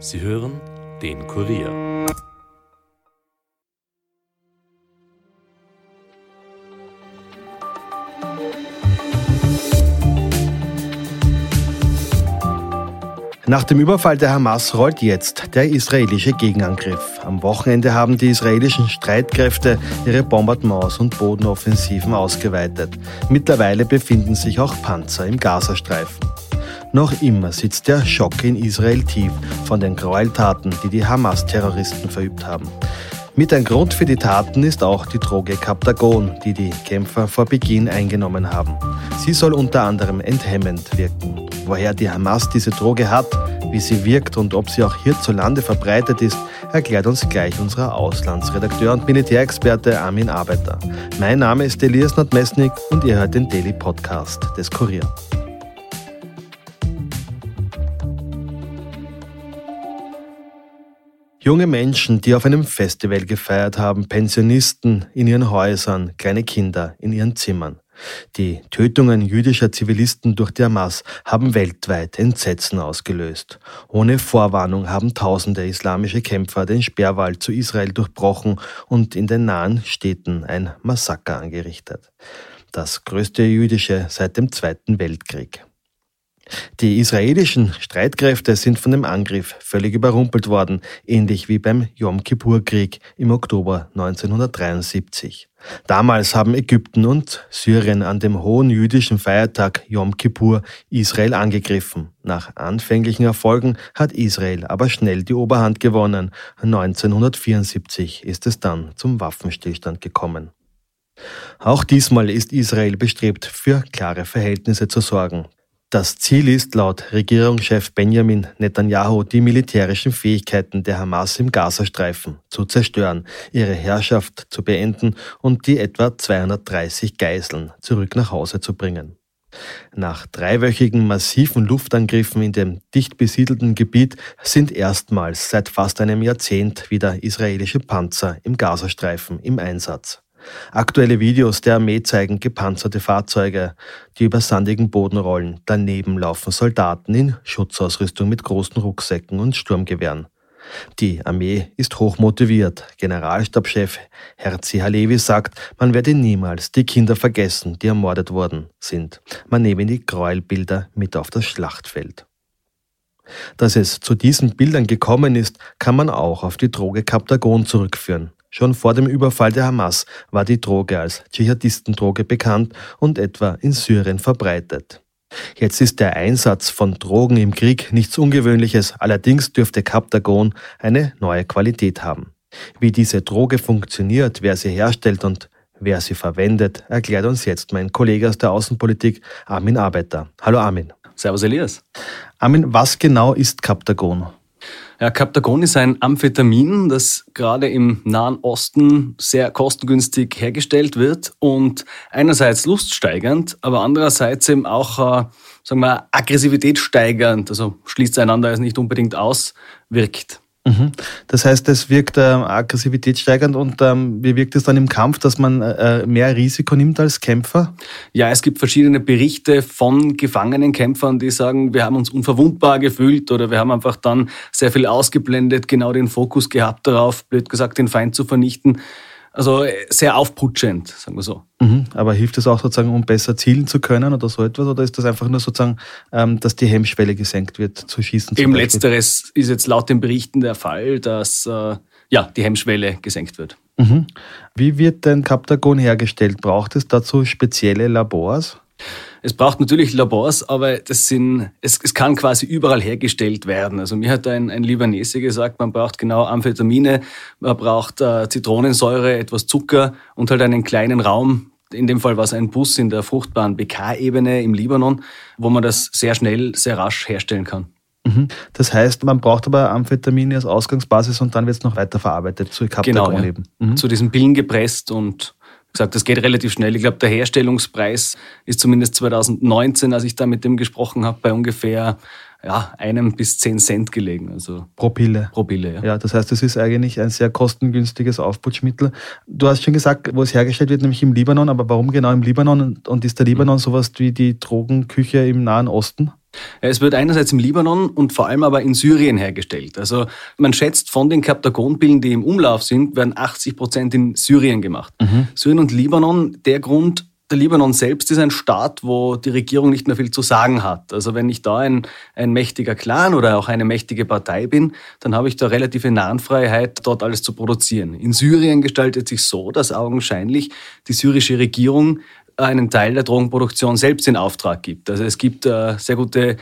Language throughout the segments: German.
Sie hören den Kurier. Nach dem Überfall der Hamas rollt jetzt der israelische Gegenangriff. Am Wochenende haben die israelischen Streitkräfte ihre Bombardements und Bodenoffensiven ausgeweitet. Mittlerweile befinden sich auch Panzer im Gazastreifen. Noch immer sitzt der Schock in Israel tief von den Gräueltaten, die die Hamas-Terroristen verübt haben. Mit ein Grund für die Taten ist auch die Droge Captagon, die die Kämpfer vor Beginn eingenommen haben. Sie soll unter anderem enthemmend wirken. Woher die Hamas diese Droge hat, wie sie wirkt und ob sie auch hierzulande verbreitet ist, erklärt uns gleich unser Auslandsredakteur und Militärexperte Armin Arbeiter. Mein Name ist Elias Nordmesnik und ihr hört den Daily Podcast des Kurier. Junge Menschen, die auf einem Festival gefeiert haben, Pensionisten in ihren Häusern, kleine Kinder in ihren Zimmern. Die Tötungen jüdischer Zivilisten durch die Hamas haben weltweit Entsetzen ausgelöst. Ohne Vorwarnung haben tausende islamische Kämpfer den Sperrwald zu Israel durchbrochen und in den nahen Städten ein Massaker angerichtet. Das größte jüdische seit dem Zweiten Weltkrieg. Die israelischen Streitkräfte sind von dem Angriff völlig überrumpelt worden, ähnlich wie beim Yom Kippur-Krieg im Oktober 1973. Damals haben Ägypten und Syrien an dem hohen jüdischen Feiertag Yom Kippur Israel angegriffen. Nach anfänglichen Erfolgen hat Israel aber schnell die Oberhand gewonnen. 1974 ist es dann zum Waffenstillstand gekommen. Auch diesmal ist Israel bestrebt, für klare Verhältnisse zu sorgen. Das Ziel ist laut Regierungschef Benjamin Netanyahu, die militärischen Fähigkeiten der Hamas im Gazastreifen zu zerstören, ihre Herrschaft zu beenden und die etwa 230 Geiseln zurück nach Hause zu bringen. Nach dreiwöchigen massiven Luftangriffen in dem dicht besiedelten Gebiet sind erstmals seit fast einem Jahrzehnt wieder israelische Panzer im Gazastreifen im Einsatz. Aktuelle Videos der Armee zeigen gepanzerte Fahrzeuge, die über sandigen Boden rollen. Daneben laufen Soldaten in Schutzausrüstung mit großen Rucksäcken und Sturmgewehren. Die Armee ist hoch motiviert. Generalstabschef Herzi Halevi sagt, man werde niemals die Kinder vergessen, die ermordet worden sind. Man nehme die Gräuelbilder mit auf das Schlachtfeld. Dass es zu diesen Bildern gekommen ist, kann man auch auf die Droge Captagon zurückführen. Schon vor dem Überfall der Hamas war die Droge als Dschihadistendroge bekannt und etwa in Syrien verbreitet. Jetzt ist der Einsatz von Drogen im Krieg nichts Ungewöhnliches, allerdings dürfte Captagon eine neue Qualität haben. Wie diese Droge funktioniert, wer sie herstellt und wer sie verwendet, erklärt uns jetzt mein Kollege aus der Außenpolitik, Armin Arbeiter. Hallo Armin. Servus Elias. Armin, was genau ist Captagon? Ja, Captagon ist ein Amphetamin, das gerade im Nahen Osten sehr kostengünstig hergestellt wird und einerseits luststeigernd, aber andererseits eben auch, äh, sagen wir, Aggressivität steigernd, also schließt einander also nicht unbedingt aus, wirkt. Mhm. Das heißt, es wirkt äh, aggressivitätssteigernd und ähm, wie wirkt es dann im Kampf, dass man äh, mehr Risiko nimmt als Kämpfer? Ja, es gibt verschiedene Berichte von gefangenen Kämpfern, die sagen, wir haben uns unverwundbar gefühlt oder wir haben einfach dann sehr viel ausgeblendet, genau den Fokus gehabt darauf, blöd gesagt, den Feind zu vernichten. Also äh, sehr aufputschend, sagen wir so. Mhm. Aber hilft das auch sozusagen, um besser zielen zu können oder so etwas? Oder ist das einfach nur sozusagen, ähm, dass die Hemmschwelle gesenkt wird, zu schießen? Eben letzteres ist jetzt laut den Berichten der Fall, dass äh, ja, die Hemmschwelle gesenkt wird. Mhm. Wie wird denn Captagon hergestellt? Braucht es dazu spezielle Labors? Es braucht natürlich Labors, aber das sind, es, es kann quasi überall hergestellt werden. Also mir hat ein, ein Libanese gesagt, man braucht genau Amphetamine, man braucht äh, Zitronensäure, etwas Zucker und halt einen kleinen Raum. In dem Fall war es ein Bus in der fruchtbaren BK-Ebene im Libanon, wo man das sehr schnell, sehr rasch herstellen kann. Mhm. Das heißt, man braucht aber Amphetamine als Ausgangsbasis und dann wird es noch weiter verarbeitet zu Captagon genau, ja. eben. Mhm. Zu diesen Pillen gepresst und gesagt, das geht relativ schnell. Ich glaube, der Herstellungspreis ist zumindest 2019, als ich da mit dem gesprochen habe, bei ungefähr ja, einem bis zehn Cent gelegen. Also pro Pille. Pro Pille, ja. Ja, das heißt, es ist eigentlich ein sehr kostengünstiges Aufputschmittel. Du hast schon gesagt, wo es hergestellt wird, nämlich im Libanon. Aber warum genau im Libanon? Und ist der Libanon sowas wie die Drogenküche im Nahen Osten? Es wird einerseits im Libanon und vor allem aber in Syrien hergestellt. Also man schätzt, von den Kaptagonpillen, die im Umlauf sind, werden 80 Prozent in Syrien gemacht. Mhm. Syrien und Libanon, der Grund, der Libanon selbst ist ein Staat, wo die Regierung nicht mehr viel zu sagen hat. Also wenn ich da ein, ein mächtiger Clan oder auch eine mächtige Partei bin, dann habe ich da relative Nahenfreiheit, dort alles zu produzieren. In Syrien gestaltet sich so, dass augenscheinlich die syrische Regierung einen Teil der Drogenproduktion selbst in Auftrag gibt. Also es gibt äh, sehr gute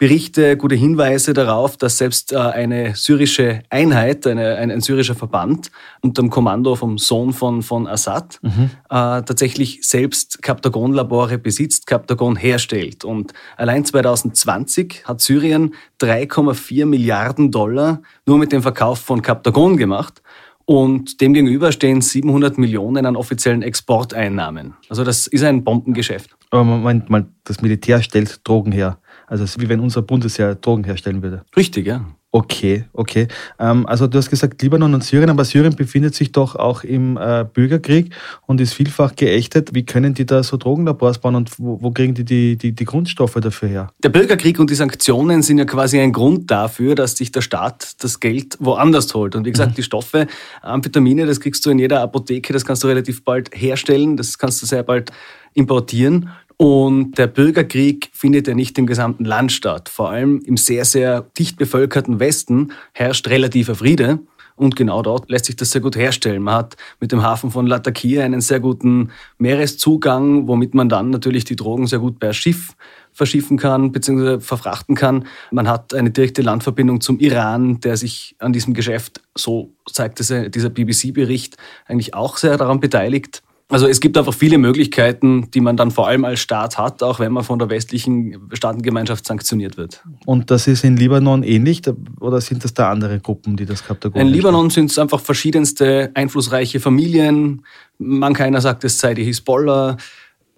Berichte, gute Hinweise darauf, dass selbst äh, eine syrische Einheit, eine, ein, ein, syrischer Verband unter dem Kommando vom Sohn von, von Assad mhm. äh, tatsächlich selbst Kaptagon-Labore besitzt, Kaptagon herstellt. Und allein 2020 hat Syrien 3,4 Milliarden Dollar nur mit dem Verkauf von Kaptagon gemacht. Und demgegenüber stehen 700 Millionen an offiziellen Exporteinnahmen. Also das ist ein Bombengeschäft. Aber Moment mal, das Militär stellt Drogen her. Also es ist wie wenn unser Bundesheer Drogen herstellen würde. Richtig, ja. Okay, okay. Ähm, also du hast gesagt Libanon und Syrien, aber Syrien befindet sich doch auch im äh, Bürgerkrieg und ist vielfach geächtet. Wie können die da so Drogenlabors bauen und wo, wo kriegen die die, die die Grundstoffe dafür her? Der Bürgerkrieg und die Sanktionen sind ja quasi ein Grund dafür, dass sich der Staat das Geld woanders holt. Und wie gesagt, mhm. die Stoffe, Amphetamine, das kriegst du in jeder Apotheke, das kannst du relativ bald herstellen, das kannst du sehr bald importieren. Und der Bürgerkrieg findet ja nicht im gesamten Land statt. Vor allem im sehr, sehr dicht bevölkerten Westen herrscht relativer Friede. Und genau dort lässt sich das sehr gut herstellen. Man hat mit dem Hafen von Latakia einen sehr guten Meereszugang, womit man dann natürlich die Drogen sehr gut per Schiff verschiffen kann bzw. verfrachten kann. Man hat eine direkte Landverbindung zum Iran, der sich an diesem Geschäft, so zeigt dieser BBC-Bericht, eigentlich auch sehr daran beteiligt. Also es gibt einfach viele Möglichkeiten, die man dann vor allem als Staat hat, auch wenn man von der westlichen Staatengemeinschaft sanktioniert wird. Und das ist in Libanon ähnlich oder sind das da andere Gruppen, die das haben? In Libanon sind es einfach verschiedenste einflussreiche Familien. Man keiner sagt, es sei die Hisbollah.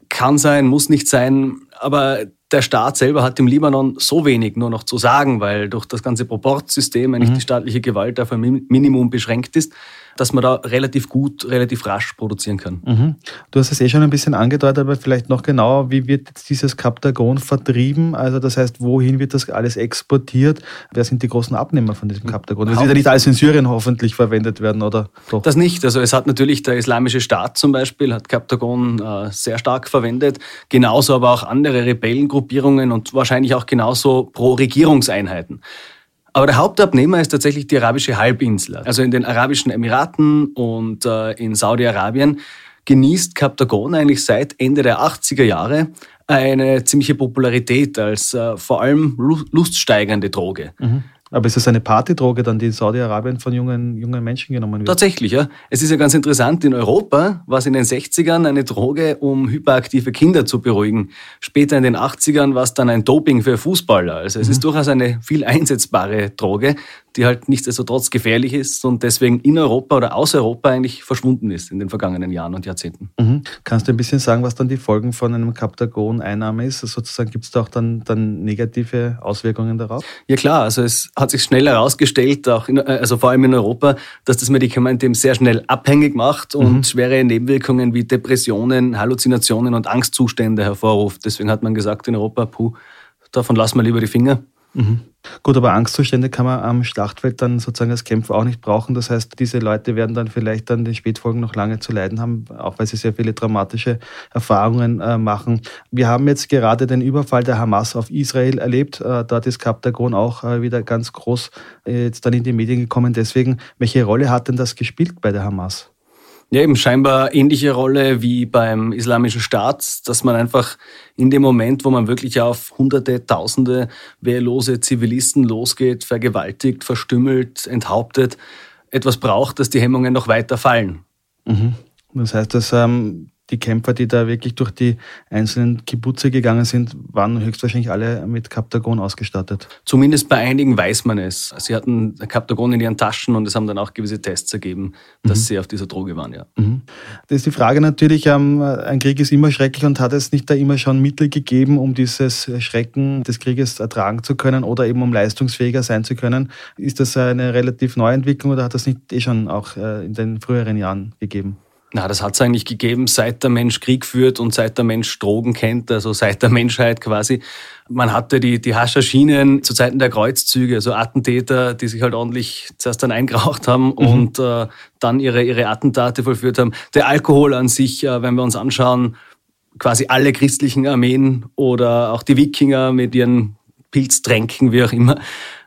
Kann sein, muss nicht sein. Aber der Staat selber hat im Libanon so wenig nur noch zu sagen, weil durch das ganze Proportsystem eigentlich mhm. die staatliche Gewalt auf ein Minimum beschränkt ist dass man da relativ gut, relativ rasch produzieren kann. Mhm. Du hast es eh schon ein bisschen angedeutet, aber vielleicht noch genauer, wie wird jetzt dieses Captagon vertrieben? Also das heißt, wohin wird das alles exportiert? Wer sind die großen Abnehmer von diesem Captagon? Das wird ja nicht alles in Syrien hoffentlich verwendet werden, oder? Doch? Das nicht. Also es hat natürlich der Islamische Staat zum Beispiel, hat Captagon äh, sehr stark verwendet. Genauso aber auch andere Rebellengruppierungen und wahrscheinlich auch genauso Pro-Regierungseinheiten. Aber der Hauptabnehmer ist tatsächlich die arabische Halbinsel. Also in den Arabischen Emiraten und äh, in Saudi-Arabien genießt Captagon eigentlich seit Ende der 80er Jahre eine ziemliche Popularität als äh, vor allem luststeigernde Droge. Mhm. Aber ist es eine Partydroge dann, die in Saudi-Arabien von jungen, jungen Menschen genommen wird? Tatsächlich, ja. Es ist ja ganz interessant, in Europa war es in den 60ern eine Droge, um hyperaktive Kinder zu beruhigen. Später in den 80ern war es dann ein Doping für Fußballer. Also es mhm. ist durchaus eine viel einsetzbare Droge, die halt nichtsdestotrotz gefährlich ist und deswegen in Europa oder aus Europa eigentlich verschwunden ist in den vergangenen Jahren und Jahrzehnten. Mhm. Kannst du ein bisschen sagen, was dann die Folgen von einem Kaptagon-Einnahme ist? Also sozusagen gibt es da auch dann, dann negative Auswirkungen darauf? Ja klar, also es hat sich schnell herausgestellt, auch in, also vor allem in Europa, dass das Medikament eben sehr schnell abhängig macht und mhm. schwere Nebenwirkungen wie Depressionen, Halluzinationen und Angstzustände hervorruft. Deswegen hat man gesagt in Europa, puh, davon lassen wir lieber die Finger. Mhm. Gut, aber Angstzustände kann man am Schlachtfeld dann sozusagen als Kämpfer auch nicht brauchen. Das heißt, diese Leute werden dann vielleicht dann die Spätfolgen noch lange zu leiden haben, auch weil sie sehr viele dramatische Erfahrungen äh, machen. Wir haben jetzt gerade den Überfall der Hamas auf Israel erlebt. Äh, dort ist Kaptagon auch äh, wieder ganz groß äh, jetzt dann in die Medien gekommen. Deswegen, welche Rolle hat denn das gespielt bei der Hamas? Ja, eben scheinbar ähnliche Rolle wie beim Islamischen Staat, dass man einfach in dem Moment, wo man wirklich auf Hunderte, Tausende wehrlose Zivilisten losgeht, vergewaltigt, verstümmelt, enthauptet, etwas braucht, dass die Hemmungen noch weiter fallen. Mhm. Das heißt, dass ähm, die Kämpfer, die da wirklich durch die einzelnen Kibbutze gegangen sind, waren höchstwahrscheinlich alle mit Kaptagon ausgestattet. Zumindest bei einigen weiß man es. Sie hatten Kaptagon in ihren Taschen und es haben dann auch gewisse Tests ergeben, dass mhm. sie auf dieser Droge waren. Ja. Mhm. Das ist die Frage natürlich, ähm, ein Krieg ist immer schrecklich und hat es nicht da immer schon Mittel gegeben, um dieses Schrecken des Krieges ertragen zu können oder eben um leistungsfähiger sein zu können? Ist das eine relativ neue Entwicklung oder hat das nicht eh schon auch äh, in den früheren Jahren gegeben? Na, das hat es eigentlich gegeben, seit der Mensch Krieg führt und seit der Mensch Drogen kennt, also seit der Menschheit quasi. Man hatte die, die Haschaschinen zu Zeiten der Kreuzzüge, also Attentäter, die sich halt ordentlich zuerst dann eingeraucht haben mhm. und äh, dann ihre, ihre Attentate vollführt haben. Der Alkohol an sich, äh, wenn wir uns anschauen, quasi alle christlichen Armeen oder auch die Wikinger mit ihren Pilztränken, wie auch immer,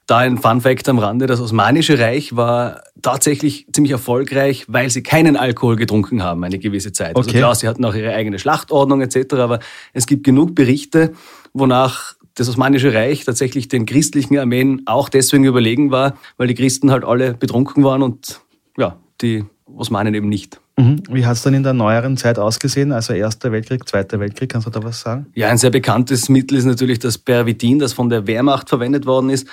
da ein Fun Fact am Rande, das Osmanische Reich war tatsächlich ziemlich erfolgreich, weil sie keinen Alkohol getrunken haben eine gewisse Zeit. Also okay. Also klar, sie hatten auch ihre eigene Schlachtordnung etc., aber es gibt genug Berichte, wonach das Osmanische Reich tatsächlich den christlichen Armeen auch deswegen überlegen war, weil die Christen halt alle betrunken waren und ja, die Osmanen eben nicht. Mhm. Wie hat es dann in der neueren Zeit ausgesehen? Also Erster Weltkrieg, Zweiter Weltkrieg, kannst du da was sagen? Ja, ein sehr bekanntes Mittel ist natürlich das Pervitin, das von der Wehrmacht verwendet worden ist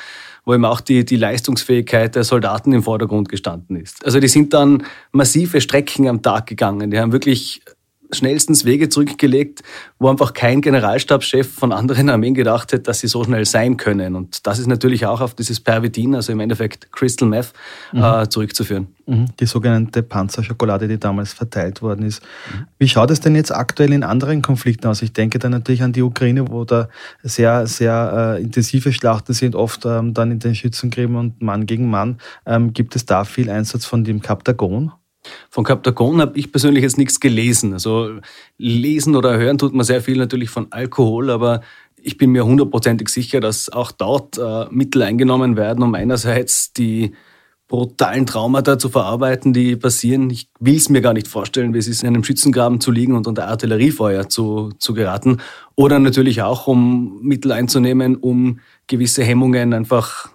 wo eben auch die, die Leistungsfähigkeit der Soldaten im Vordergrund gestanden ist. Also die sind dann massive Strecken am Tag gegangen. Die haben wirklich schnellstens Wege zurückgelegt, wo einfach kein Generalstabschef von anderen Armeen gedacht hätte, dass sie so schnell sein können. Und das ist natürlich auch auf dieses Pervitin, also im Endeffekt Crystal Meth, mhm. äh, zurückzuführen. Mhm. Die sogenannte Panzerschokolade, die damals verteilt worden ist. Mhm. Wie schaut es denn jetzt aktuell in anderen Konflikten aus? Ich denke da natürlich an die Ukraine, wo da sehr, sehr äh, intensive Schlachten sind, oft ähm, dann in den Schützengräben und Mann gegen Mann. Ähm, gibt es da viel Einsatz von dem Kaptagon? Von Captagon habe ich persönlich jetzt nichts gelesen. Also lesen oder hören tut man sehr viel natürlich von Alkohol, aber ich bin mir hundertprozentig sicher, dass auch dort äh, Mittel eingenommen werden, um einerseits die brutalen Traumata zu verarbeiten, die passieren. Ich will es mir gar nicht vorstellen, wie es ist, in einem Schützengraben zu liegen und unter Artilleriefeuer zu, zu geraten. Oder natürlich auch, um Mittel einzunehmen, um gewisse Hemmungen einfach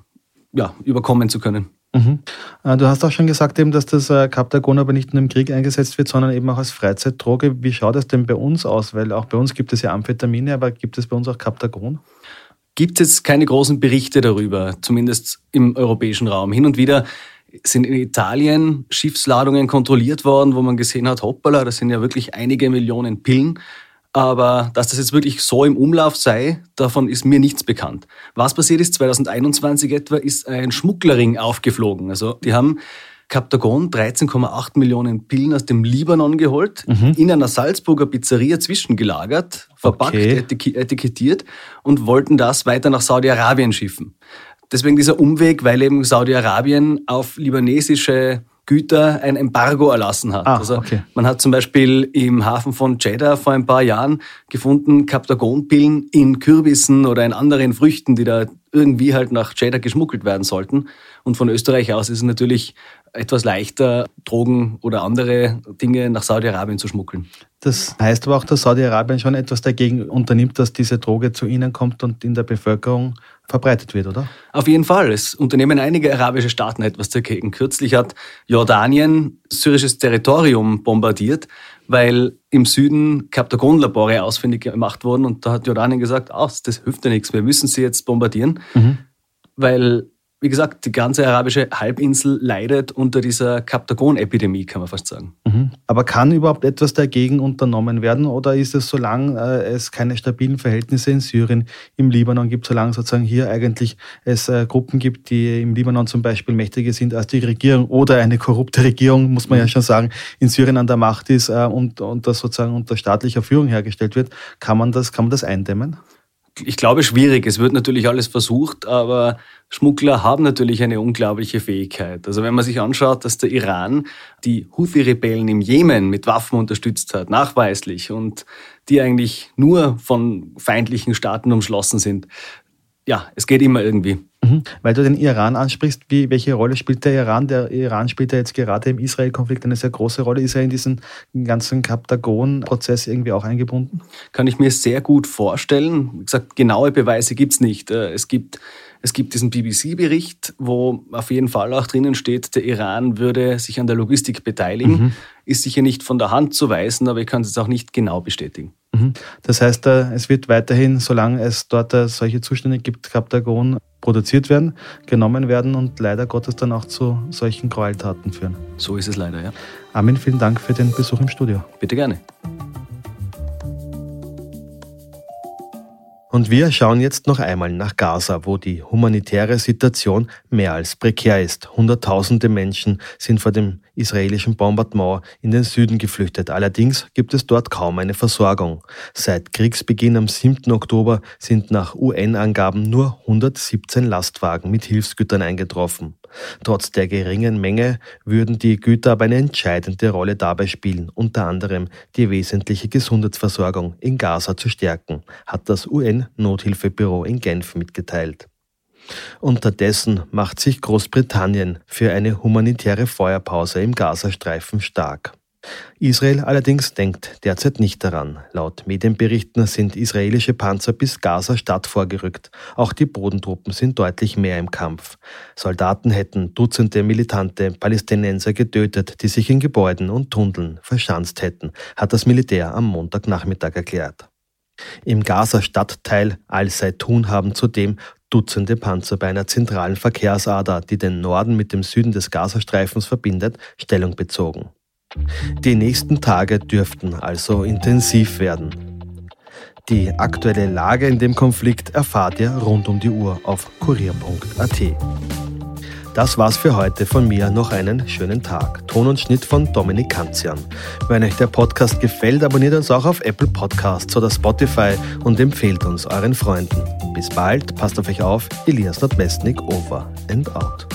ja, überkommen zu können. Mhm. Äh, du hast auch schon gesagt, eben, dass das äh, Captagon aber nicht nur im Krieg eingesetzt wird, sondern eben auch als Freizeitdroge. Wie schaut das denn bei uns aus? Weil auch bei uns gibt es ja Amphetamine, aber gibt es bei uns auch Captagon? Gibt es keine großen Berichte darüber, zumindest im europäischen Raum. Hin und wieder sind in Italien Schiffsladungen kontrolliert worden, wo man gesehen hat, hoppala, das sind ja wirklich einige Millionen Pillen. Aber dass das jetzt wirklich so im Umlauf sei, davon ist mir nichts bekannt. Was passiert ist, 2021 etwa, ist ein Schmugglerring aufgeflogen. Also die haben Captagon 13,8 Millionen Pillen aus dem Libanon geholt, mhm. in einer Salzburger Pizzeria zwischengelagert, verpackt, okay. etikettiert und wollten das weiter nach Saudi-Arabien schiffen. Deswegen dieser Umweg, weil eben Saudi-Arabien auf libanesische Güter ein Embargo erlassen hat. Ah, also okay. man hat zum Beispiel im Hafen von Jeddah vor ein paar Jahren gefunden Kaptagonpillen in Kürbissen oder in anderen Früchten, die da irgendwie halt nach Jeddah geschmuggelt werden sollten. Und von Österreich aus ist es natürlich etwas leichter, Drogen oder andere Dinge nach Saudi-Arabien zu schmuggeln. Das heißt aber auch, dass Saudi-Arabien schon etwas dagegen unternimmt, dass diese Droge zu ihnen kommt und in der Bevölkerung verbreitet wird, oder? Auf jeden Fall. Es unternehmen einige arabische Staaten etwas dagegen. Kürzlich hat Jordanien syrisches Territorium bombardiert, weil im Süden Kaptagon-Labore ausfindig gemacht wurden und da hat Jordanien gesagt, oh, das hilft ja nichts, wir müssen sie jetzt bombardieren, mhm. weil wie gesagt, die ganze arabische Halbinsel leidet unter dieser Kaptagon-Epidemie, kann man fast sagen. Mhm. Aber kann überhaupt etwas dagegen unternommen werden oder ist es, solange äh, es keine stabilen Verhältnisse in Syrien, im Libanon gibt, solange sozusagen hier eigentlich es äh, Gruppen gibt, die im Libanon zum Beispiel mächtiger sind als die Regierung oder eine korrupte Regierung, muss man mhm. ja schon sagen, in Syrien an der Macht ist äh, und, und das sozusagen unter staatlicher Führung hergestellt wird, kann man das, kann man das eindämmen? Ich glaube, schwierig. Es wird natürlich alles versucht, aber Schmuggler haben natürlich eine unglaubliche Fähigkeit. Also wenn man sich anschaut, dass der Iran die Houthi-Rebellen im Jemen mit Waffen unterstützt hat, nachweislich, und die eigentlich nur von feindlichen Staaten umschlossen sind, ja, es geht immer irgendwie. Mhm. Weil du den Iran ansprichst, wie, welche Rolle spielt der Iran? Der Iran spielt ja jetzt gerade im Israel-Konflikt eine sehr große Rolle. Ist er in diesen ganzen Kaptagon-Prozess irgendwie auch eingebunden? Kann ich mir sehr gut vorstellen. Wie gesagt, genaue Beweise gibt es nicht. Äh, es gibt es gibt diesen BBC-Bericht, wo auf jeden Fall auch drinnen steht, der Iran würde sich an der Logistik beteiligen. Mhm. Ist sicher nicht von der Hand zu weisen, aber ich kann es jetzt auch nicht genau bestätigen. Mhm. Das heißt, äh, es wird weiterhin, solange es dort äh, solche Zustände gibt, Kaptagon produziert werden, genommen werden und leider Gottes dann auch zu solchen Gräueltaten führen. So ist es leider, ja. Armin, vielen Dank für den Besuch im Studio. Bitte gerne. Und wir schauen jetzt noch einmal nach Gaza, wo die humanitäre Situation mehr als prekär ist. Hunderttausende Menschen sind vor dem israelischen Bombardement in den Süden geflüchtet. Allerdings gibt es dort kaum eine Versorgung. Seit Kriegsbeginn am 7. Oktober sind nach UN-Angaben nur 117 Lastwagen mit Hilfsgütern eingetroffen. Trotz der geringen Menge würden die Güter aber eine entscheidende Rolle dabei spielen, unter anderem die wesentliche Gesundheitsversorgung in Gaza zu stärken, hat das UN-Nothilfebüro in Genf mitgeteilt. Unterdessen macht sich Großbritannien für eine humanitäre Feuerpause im Gazastreifen stark. Israel allerdings denkt derzeit nicht daran. Laut Medienberichten sind israelische Panzer bis Gaza-Stadt vorgerückt. Auch die Bodentruppen sind deutlich mehr im Kampf. Soldaten hätten Dutzende militante Palästinenser getötet, die sich in Gebäuden und Tunneln verschanzt hätten, hat das Militär am Montagnachmittag erklärt. Im Gaza-Stadtteil Al-Saitun haben zudem Dutzende Panzer bei einer zentralen Verkehrsader, die den Norden mit dem Süden des Gazastreifens verbindet, Stellung bezogen. Die nächsten Tage dürften also intensiv werden. Die aktuelle Lage in dem Konflikt erfahrt ihr rund um die Uhr auf kurier.at. Das war's für heute von mir. Noch einen schönen Tag. Ton und Schnitt von Dominik Kanzian. Wenn euch der Podcast gefällt, abonniert uns auch auf Apple Podcasts oder Spotify und empfehlt uns euren Freunden. Bis bald, passt auf euch auf. Elias Nordmestnik over and out.